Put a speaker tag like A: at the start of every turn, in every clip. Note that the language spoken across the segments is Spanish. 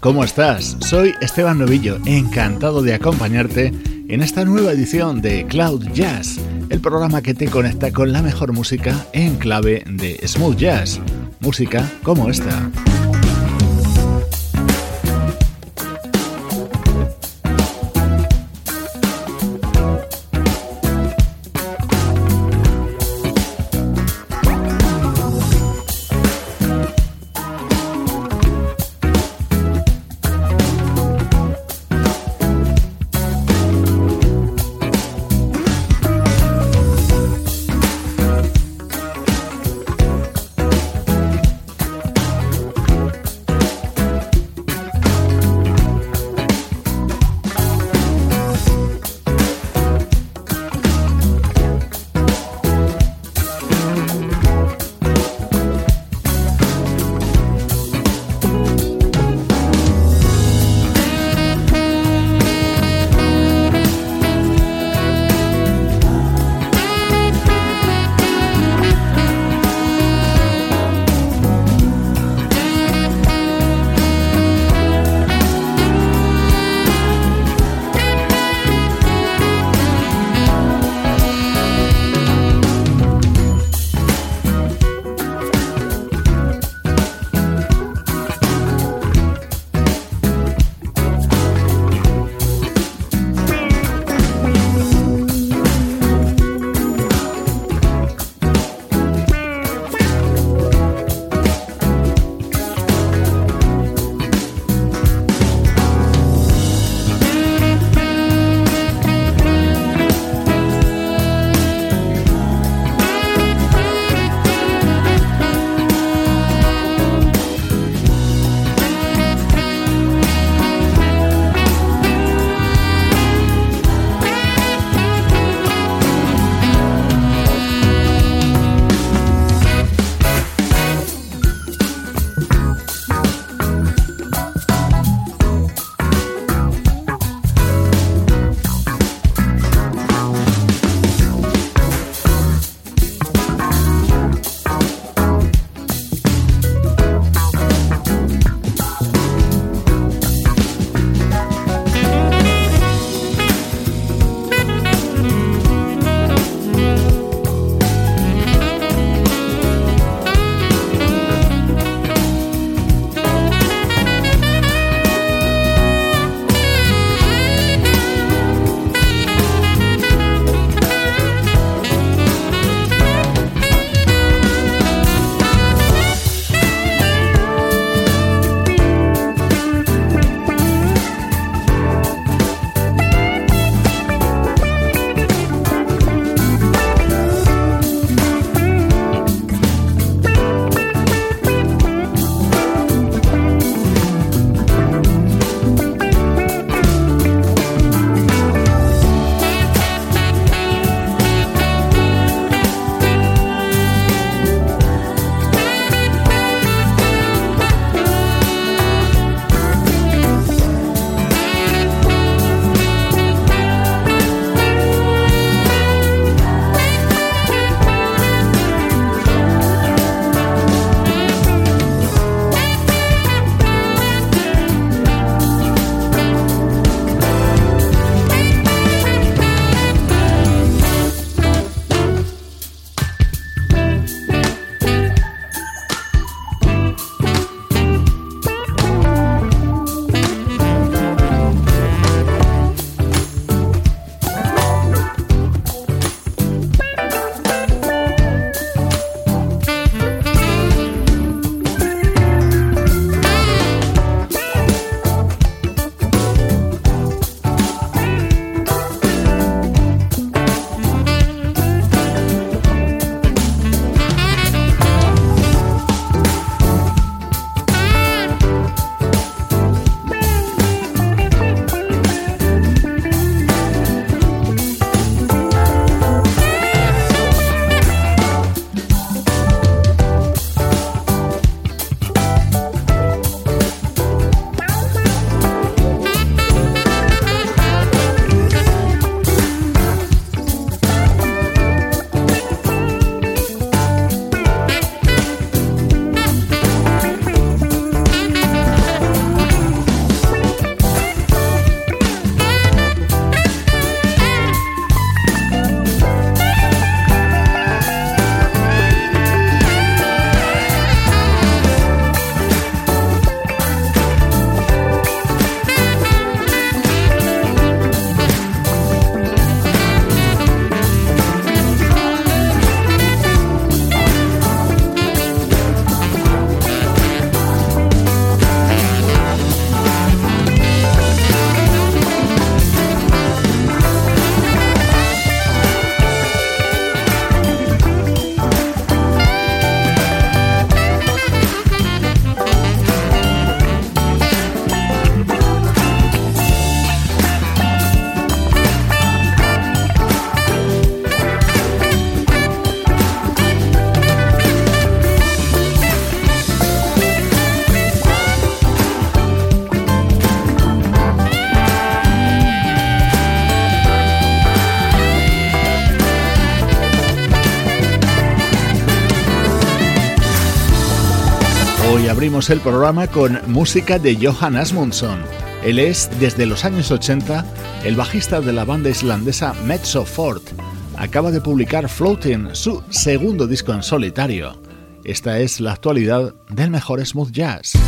A: ¿Cómo estás? Soy Esteban Novillo, encantado de acompañarte en esta nueva edición de Cloud Jazz, el programa que te conecta con la mejor música en clave de smooth jazz, música como esta.
B: El programa con música de Johan Asmundsson. Él es, desde los años 80, el bajista de la banda islandesa Mezzo Fort. Acaba de publicar Floating, su segundo disco en solitario. Esta es la actualidad del mejor smooth jazz.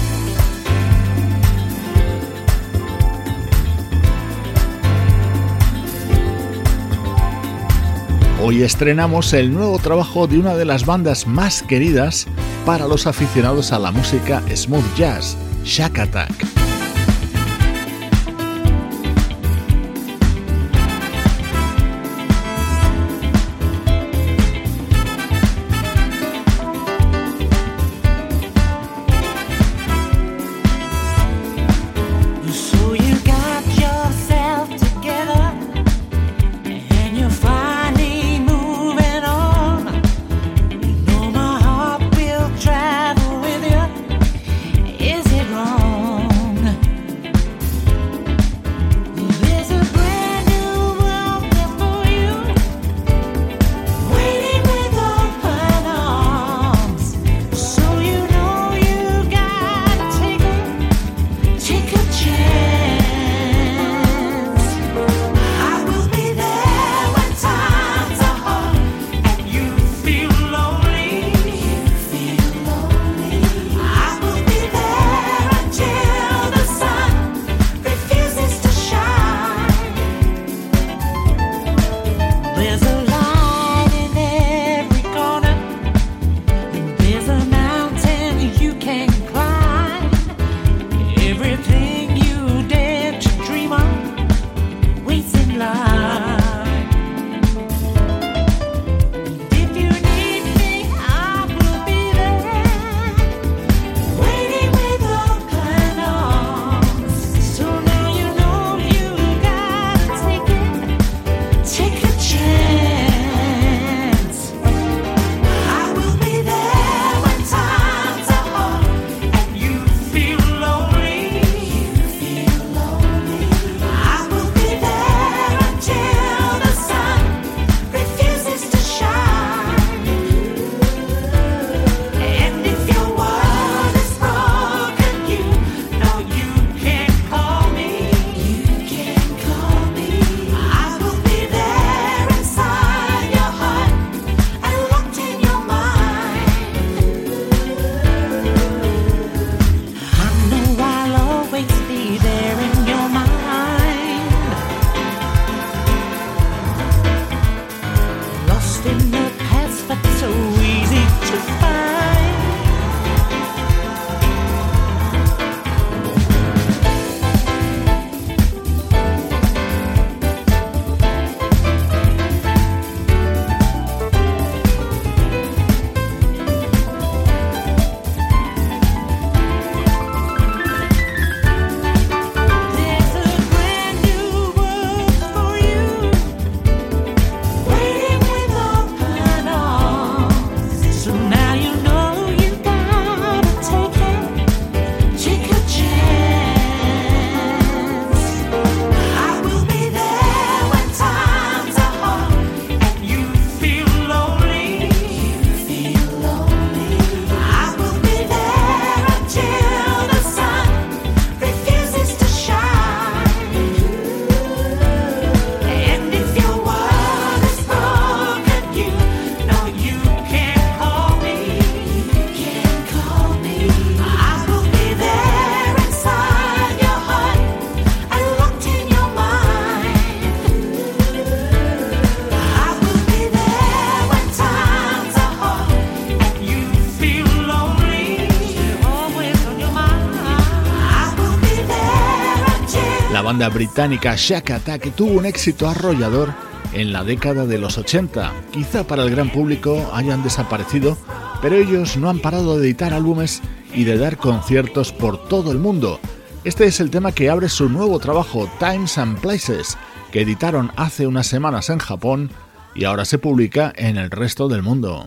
B: Hoy estrenamos el nuevo trabajo de una de las bandas más queridas para los aficionados a la música smooth jazz, Shack Attack. Banda británica Shack Attack tuvo un éxito arrollador en la década de los 80. Quizá para el gran público hayan desaparecido, pero ellos no han parado de editar álbumes y de dar conciertos por todo el mundo. Este es el tema que abre su nuevo trabajo Times and Places, que editaron hace unas semanas en Japón y ahora se publica en el resto del mundo.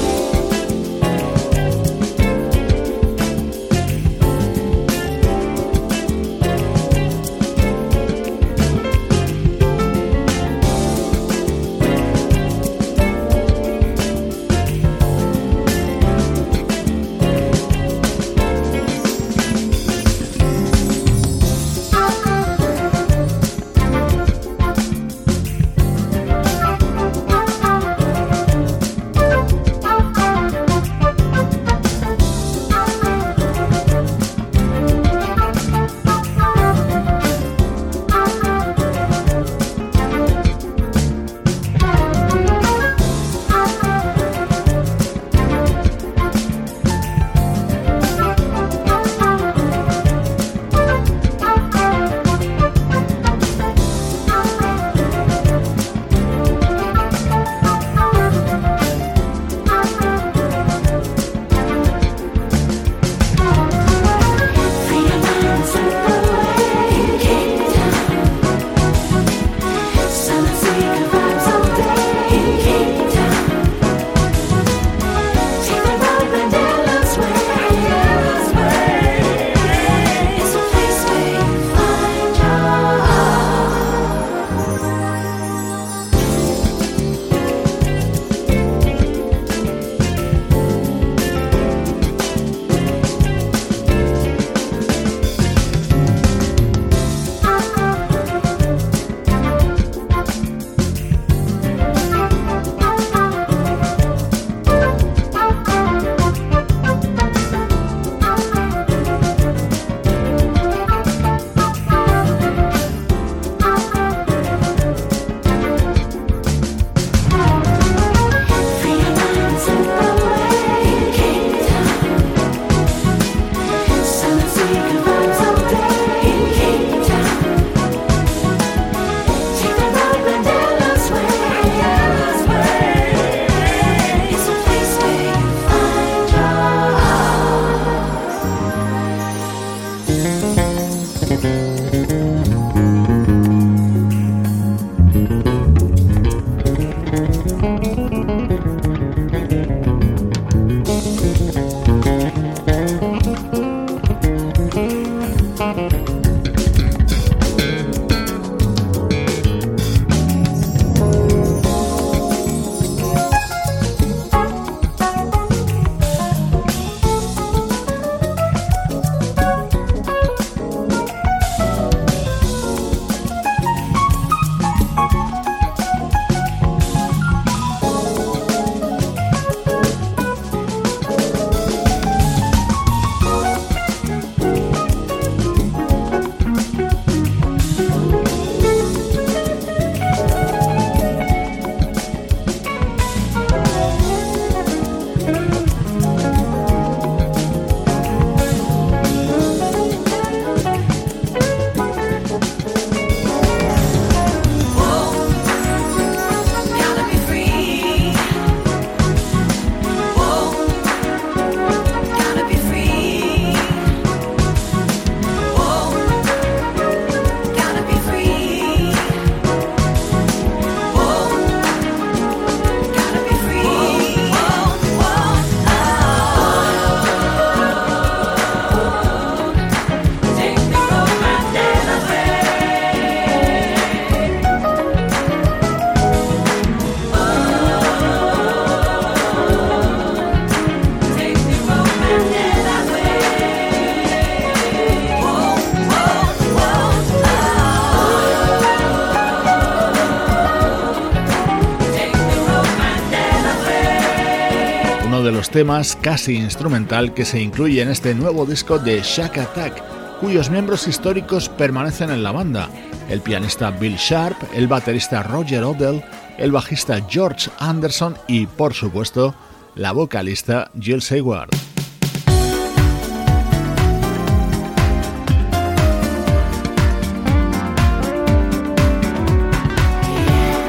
B: Temas casi instrumental que se incluye en este nuevo disco de Shack Attack, cuyos miembros históricos permanecen en la banda, el pianista Bill Sharp, el baterista Roger Odell, el bajista George Anderson y, por supuesto, la vocalista Jill Hayward.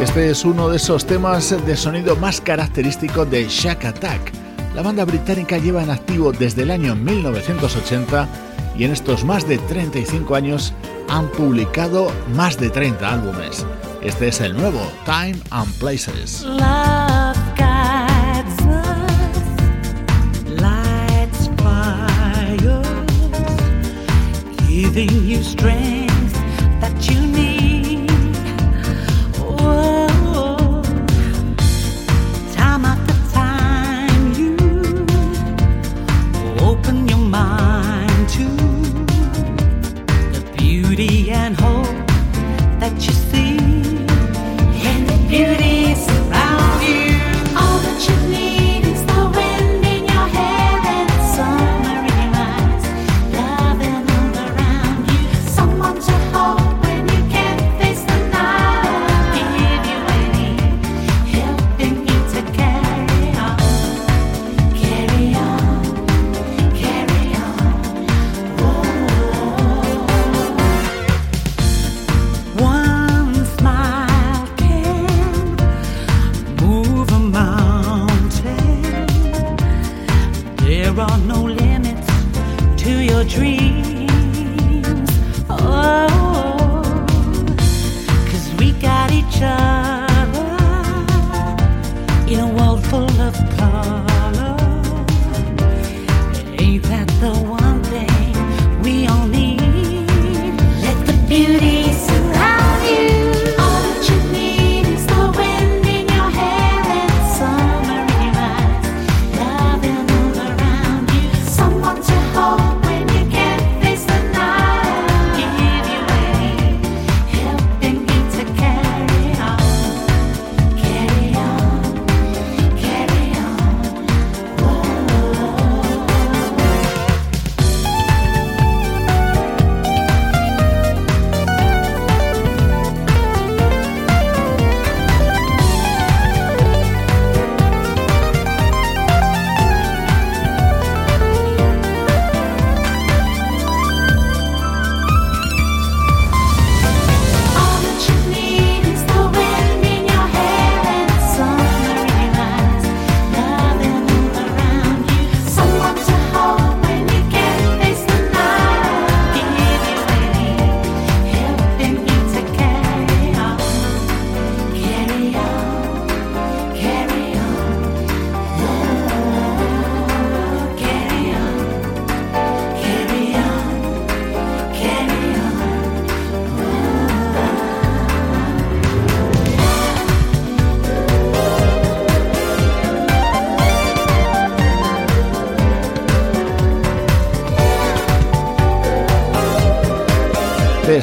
B: Este es uno de esos temas de sonido más característico de Shack Attack. La banda británica lleva en activo desde el año 1980 y en estos más de 35 años han publicado más de 30 álbumes. Este es el nuevo Time and Places.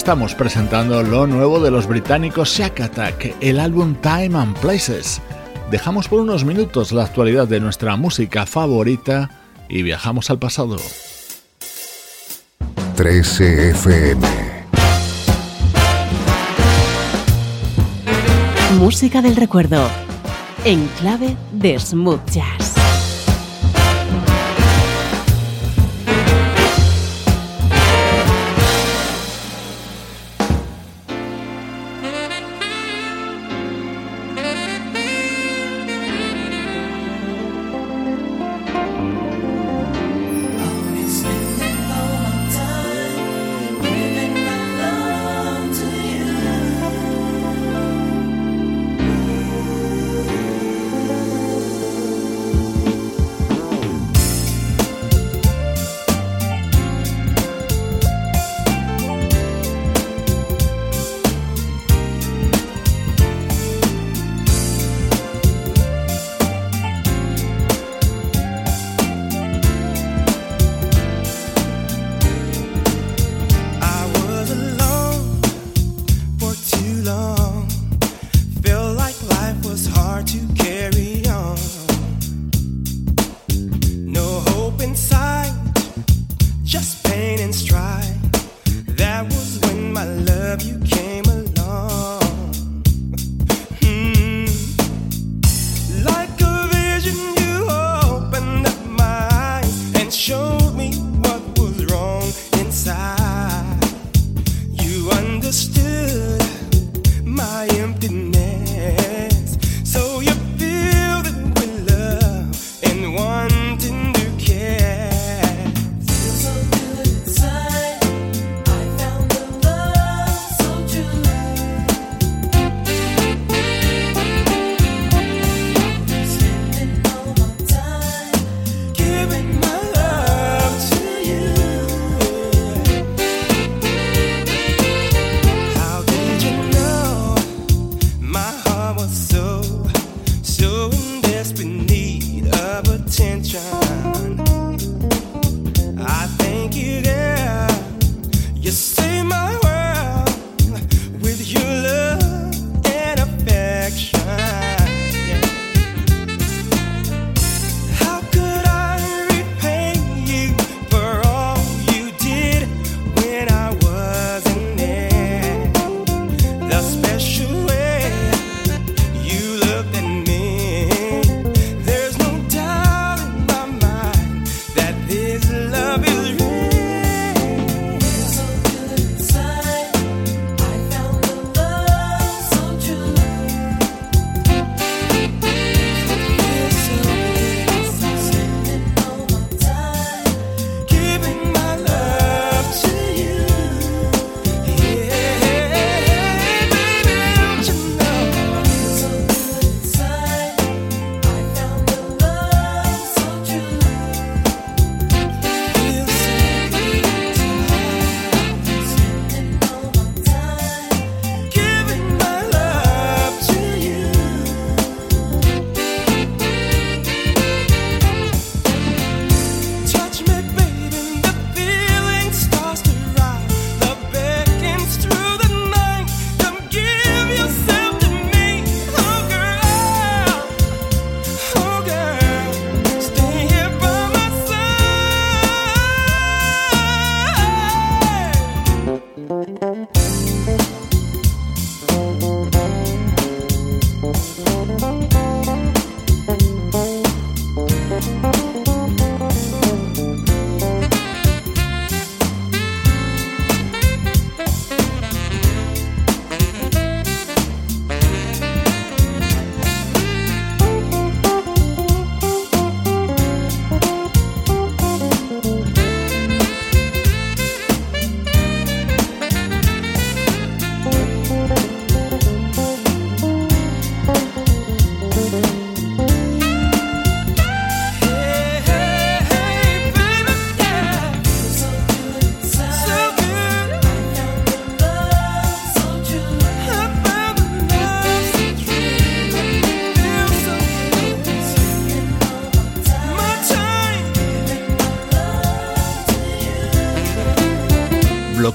B: Estamos presentando lo nuevo de los británicos Shack Attack, el álbum Time and Places. Dejamos por unos minutos la actualidad de nuestra música favorita y viajamos al pasado.
C: 13 FM
D: Música del recuerdo en clave de smooth jazz.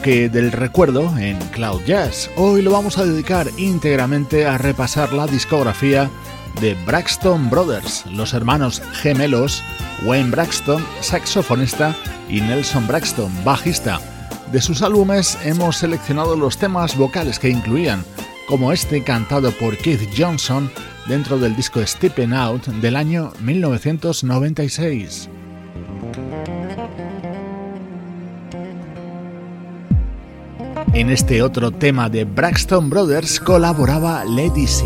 E: Del recuerdo en Cloud Jazz. Hoy lo vamos a dedicar íntegramente a repasar la discografía de Braxton Brothers, los hermanos gemelos Wayne Braxton, saxofonista, y Nelson Braxton, bajista. De sus álbumes hemos seleccionado los temas vocales que incluían, como este cantado por Keith Johnson dentro del disco Stepping Out del año 1996. En este otro tema de Braxton Brothers colaboraba Lady C.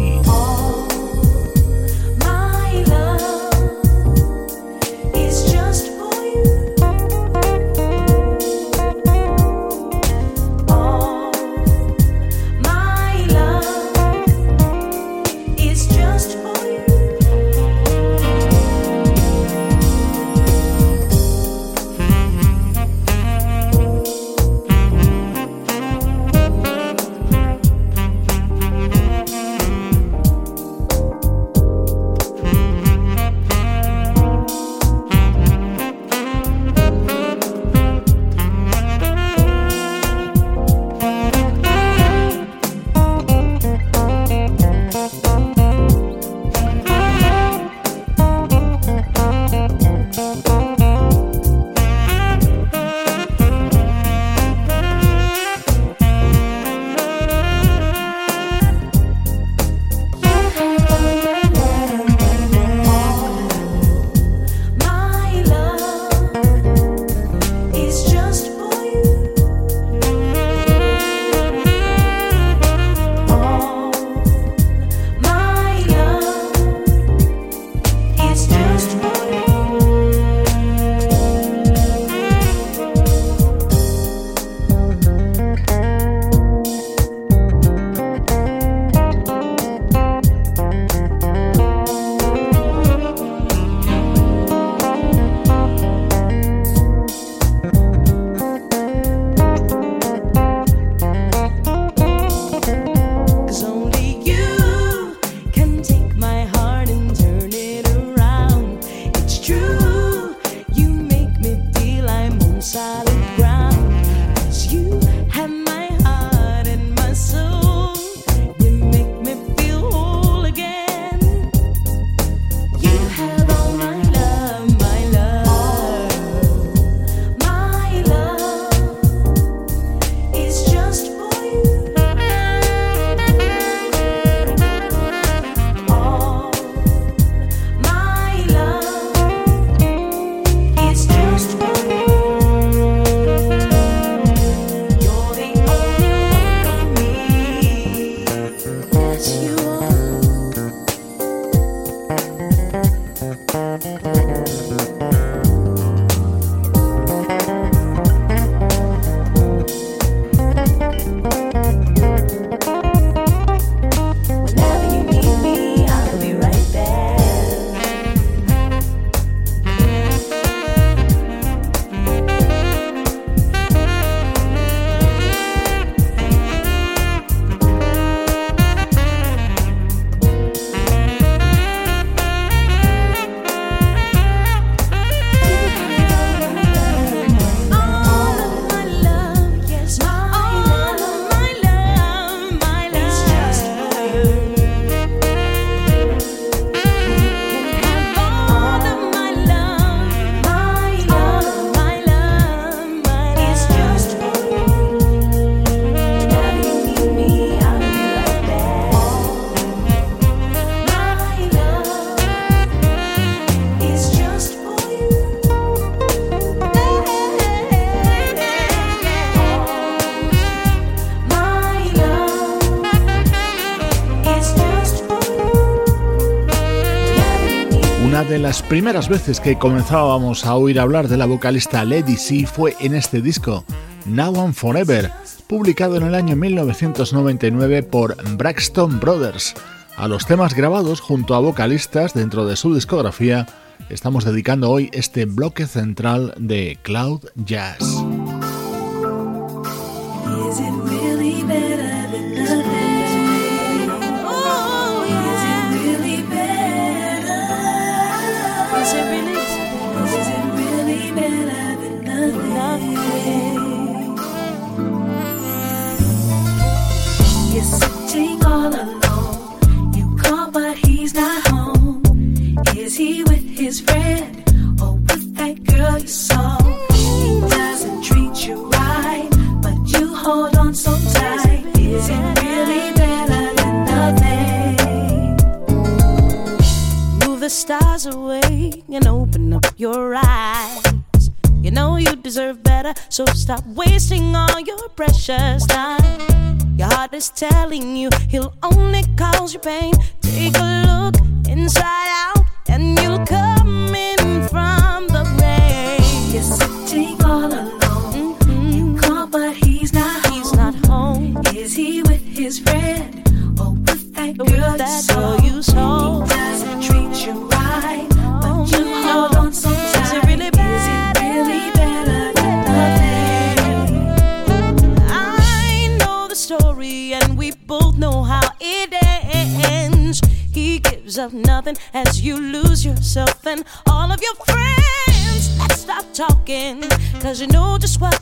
E: las primeras veces que comenzábamos a oír hablar de la vocalista Lady C fue en este disco, Now and Forever, publicado en el año 1999 por Braxton Brothers. A los temas grabados junto a vocalistas dentro de su discografía, estamos dedicando hoy este bloque central de Cloud Jazz. is.
F: Oh, with that girl
E: you saw.
F: He doesn't treat you right, but you hold on so tight.
E: Is it really
F: better than nothing?
E: Move the stars away and open up your eyes. You know you
F: deserve better, so stop wasting all
E: your
F: precious time. Your
E: heart is telling you
F: he'll only cause you
E: pain. Take a look inside. Cause you
F: know just
G: what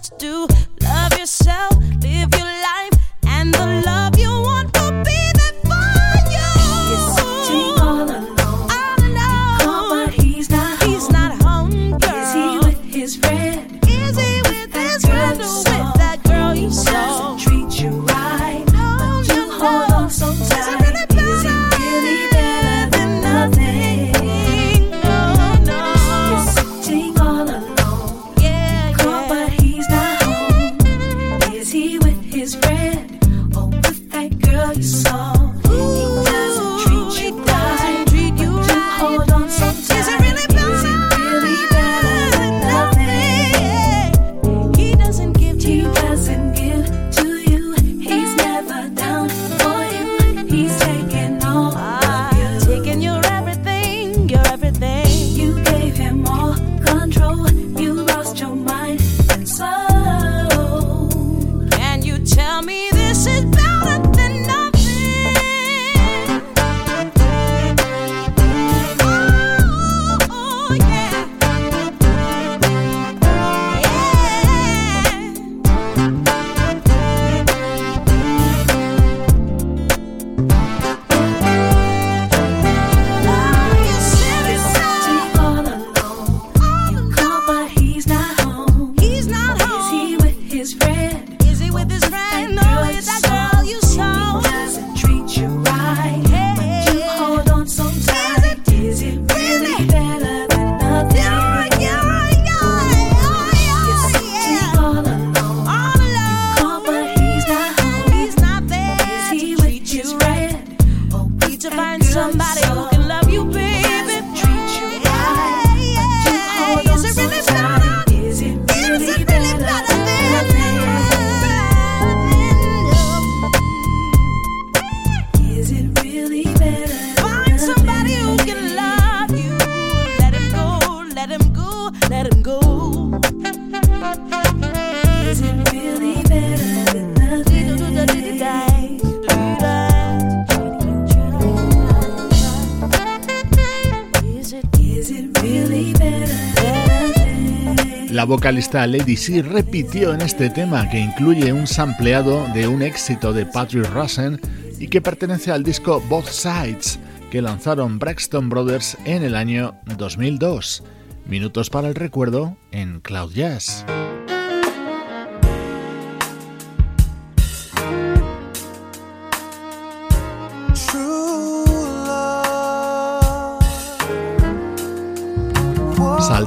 G: vocalista Lady C repitió en este tema que incluye un sampleado de un éxito de Patrick Rosen y que pertenece al disco Both Sides que lanzaron Braxton Brothers en el año 2002. Minutos para el recuerdo en Cloud Jazz.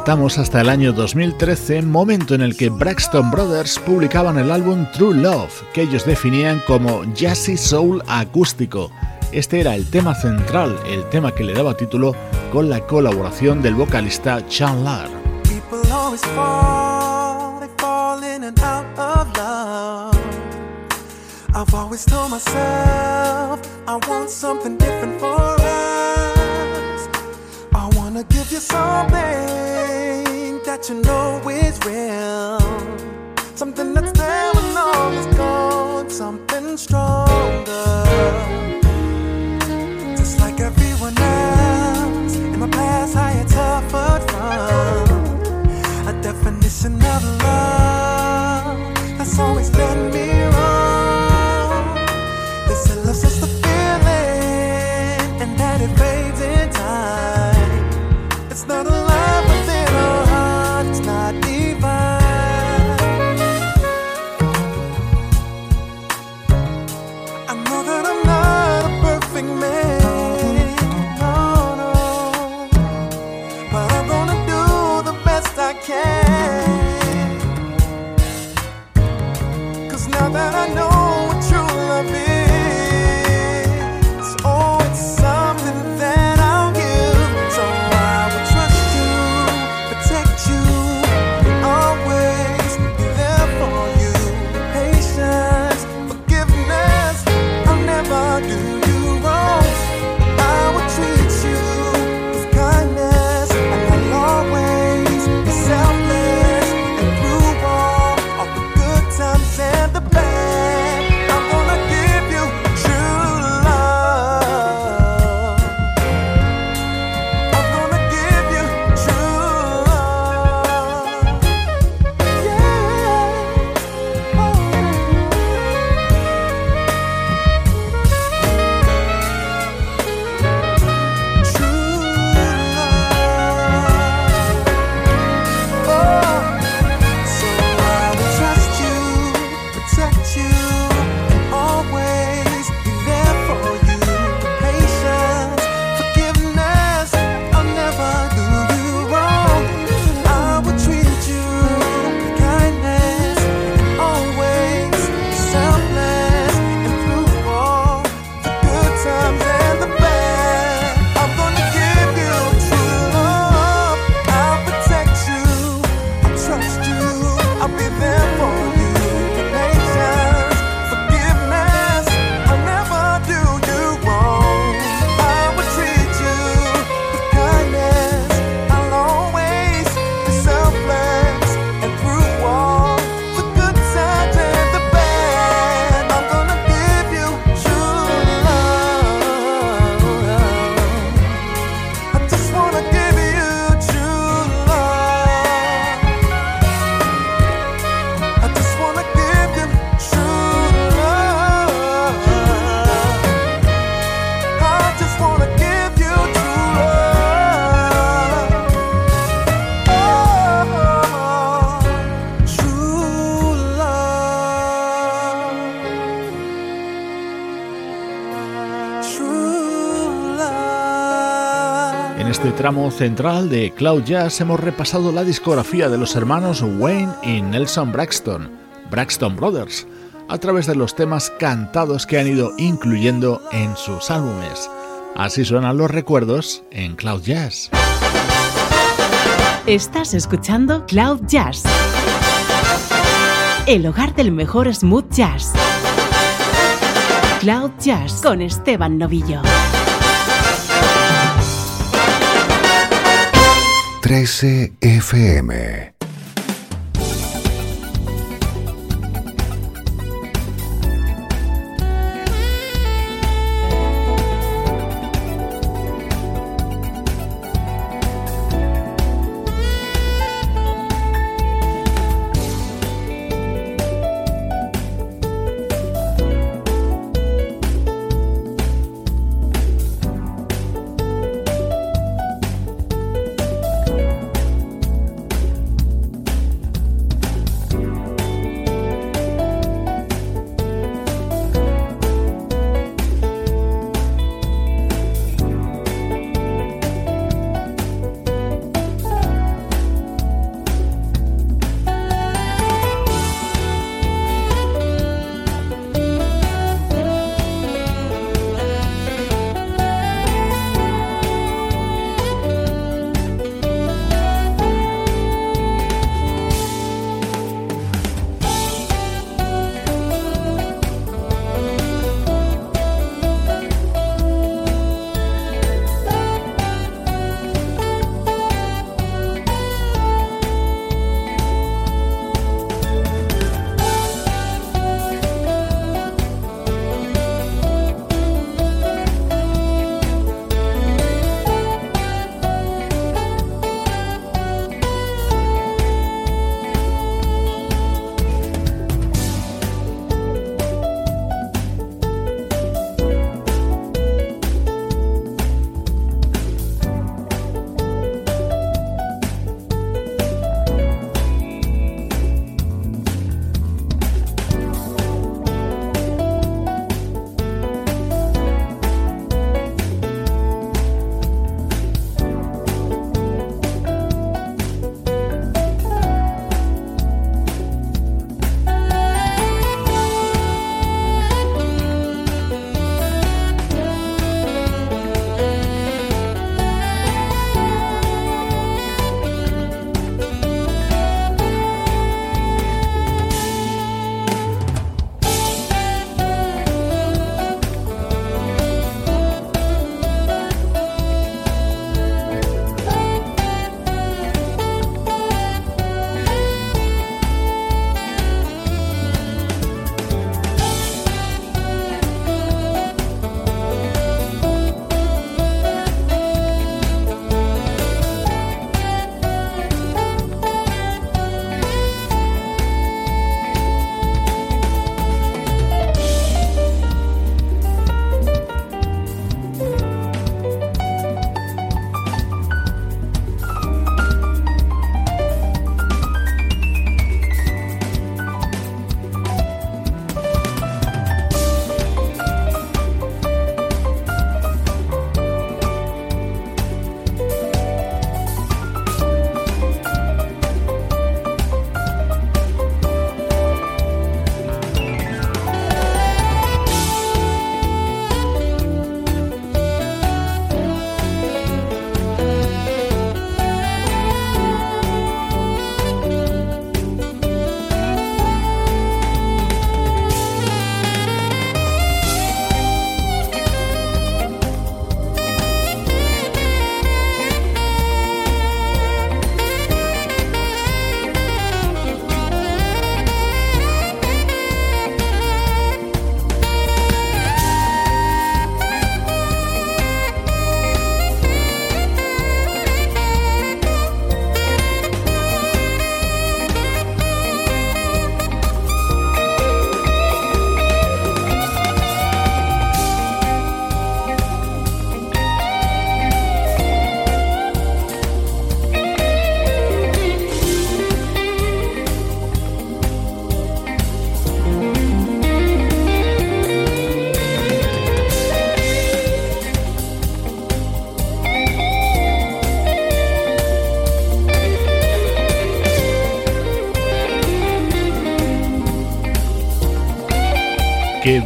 G: remontamos hasta el año 2013, momento en el que Braxton Brothers publicaban el álbum True Love, que ellos definían como jazzy soul acústico. Este era el tema central, el tema que le daba título con la colaboración del vocalista Chandler.
H: I've always told myself I want something different for wanna give you something that you know is real. Something that's there when all is gone, something stronger. Just like everyone else, in my past I had suffered from a definition of love that's always led me
A: tramo central de Cloud Jazz hemos repasado la discografía de los hermanos Wayne y Nelson Braxton, Braxton Brothers, a través de los temas cantados que han ido incluyendo en sus álbumes. Así suenan los recuerdos en Cloud Jazz.
B: Estás escuchando Cloud Jazz, el hogar del mejor smooth jazz. Cloud Jazz con Esteban Novillo.
C: 13 FM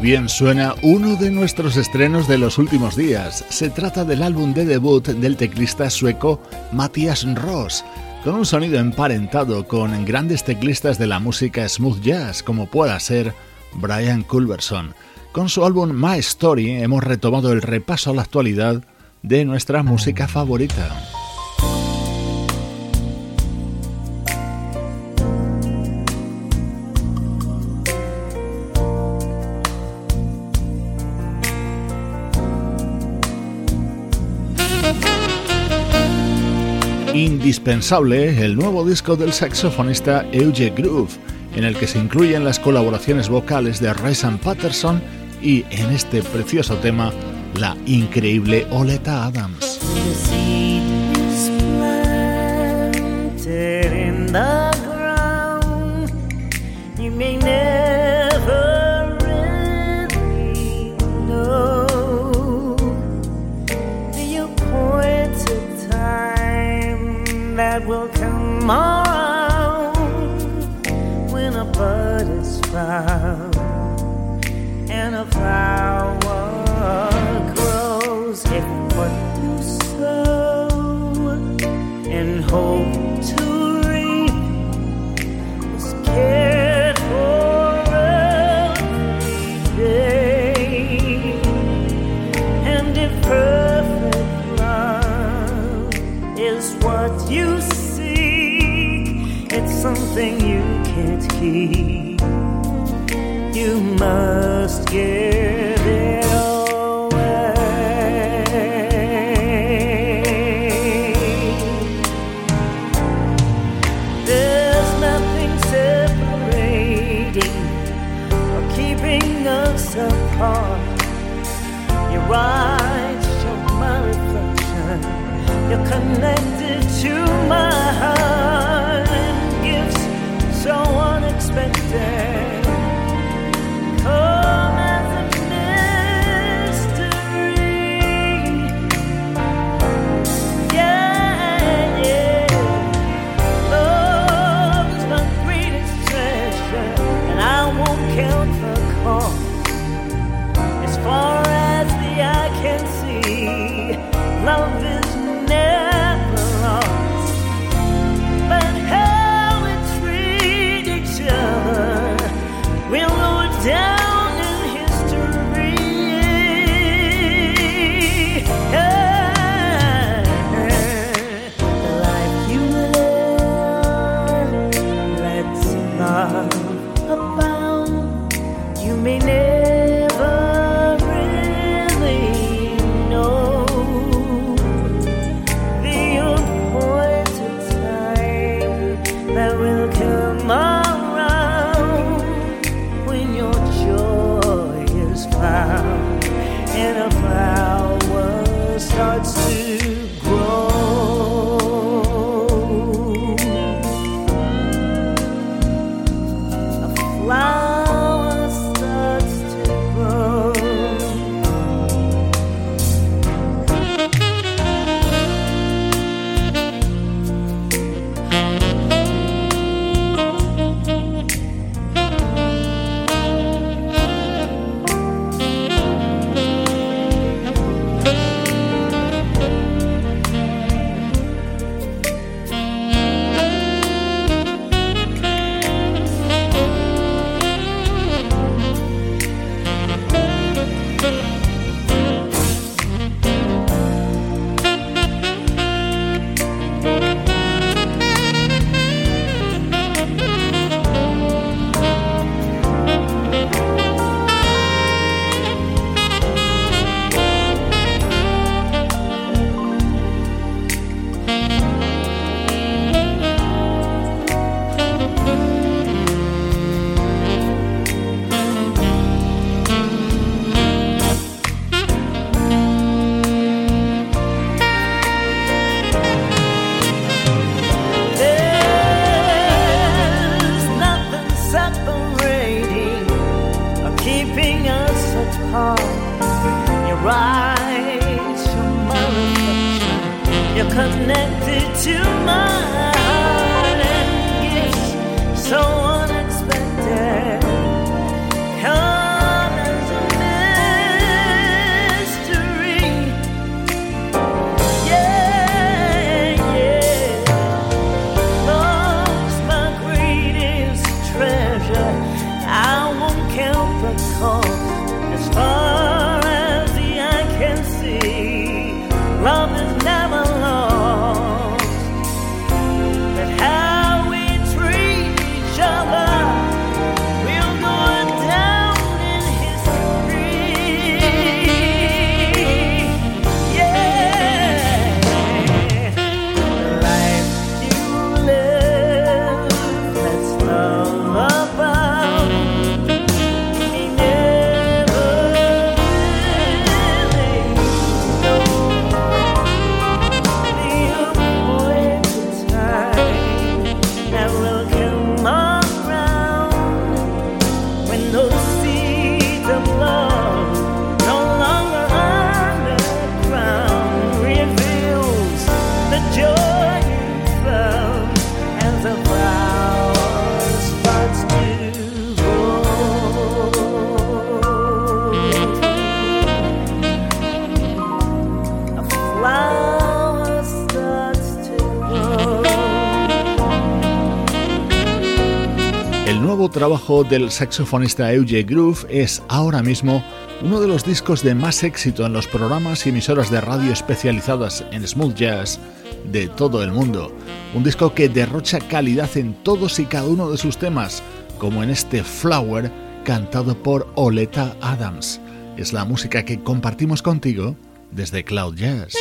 A: bien suena uno de nuestros estrenos de los últimos días. Se trata del álbum de debut del teclista sueco Matthias Ross, con un sonido emparentado con grandes teclistas de la música smooth jazz como pueda ser Brian Culberson. Con su álbum My Story hemos retomado el repaso a la actualidad de nuestra música favorita. Indispensable el nuevo disco del saxofonista Euge Groove, en el que se incluyen las colaboraciones vocales de Rayson Patterson y en este precioso tema la increíble Oleta Adams.
I: Will come around can't. You must give it away. There's nothing separating or keeping us apart. Your eyes show my reflection. You're
A: nuevo trabajo del saxofonista Eugene Groove es ahora mismo uno de los discos de más éxito en los programas y emisoras de radio especializadas en smooth jazz de todo el mundo. Un disco que derrocha calidad en todos y cada uno de sus temas, como en este Flower cantado por Oleta Adams. Es la música que compartimos contigo desde Cloud Jazz.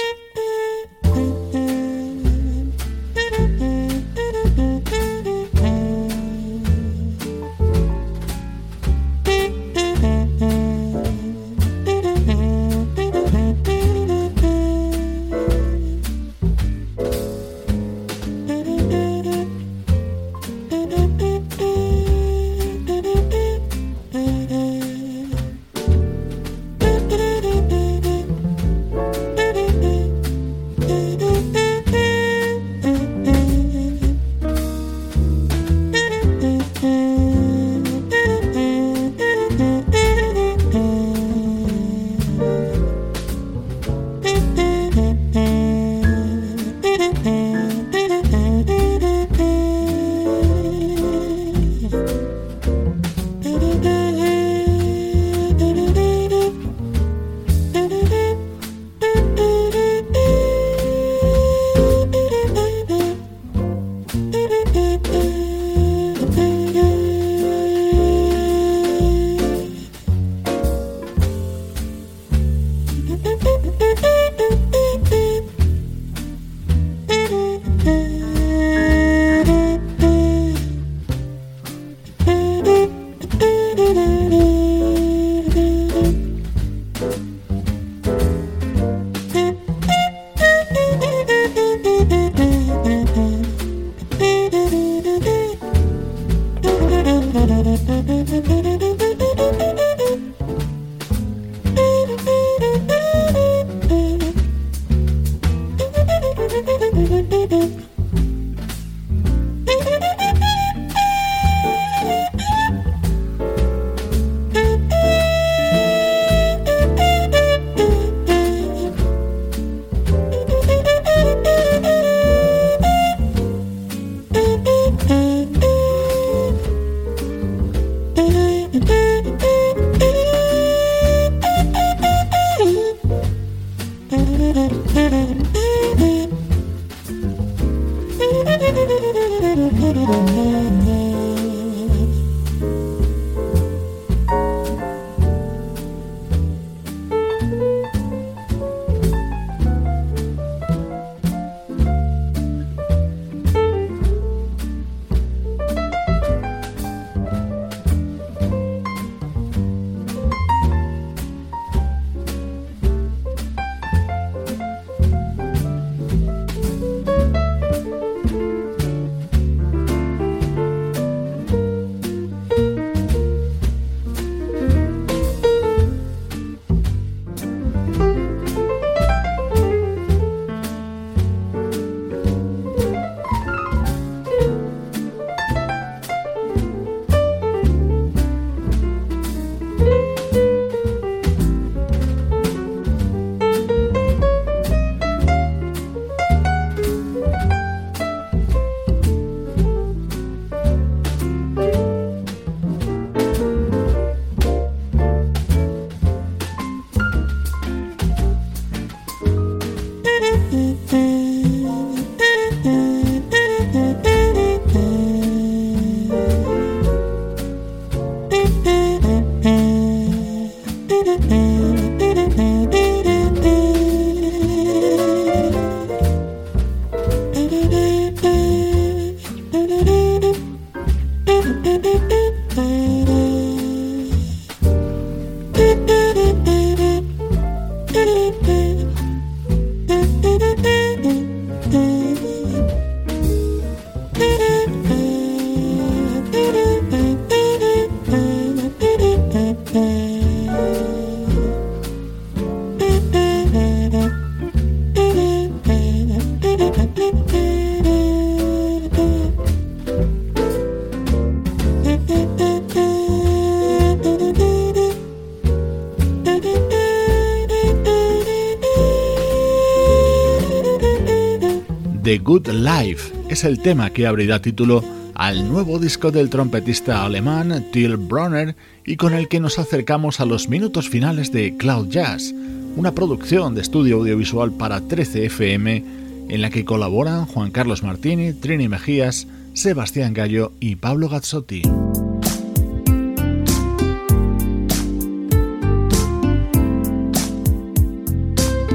A: El tema que abrirá título
H: al nuevo disco del trompetista alemán Till Bronner y con el que nos acercamos a los minutos finales de Cloud Jazz, una producción de estudio audiovisual para 13 FM en la que colaboran Juan Carlos Martini, Trini Mejías, Sebastián Gallo y Pablo Gazzotti.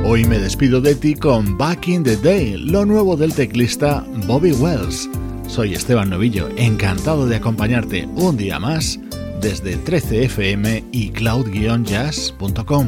H: Hoy me despido de ti con Back in the Day, lo nuevo del teclista Bobby Wells. Soy Esteban Novillo, encantado de acompañarte un día más desde 13fm y cloud-jazz.com.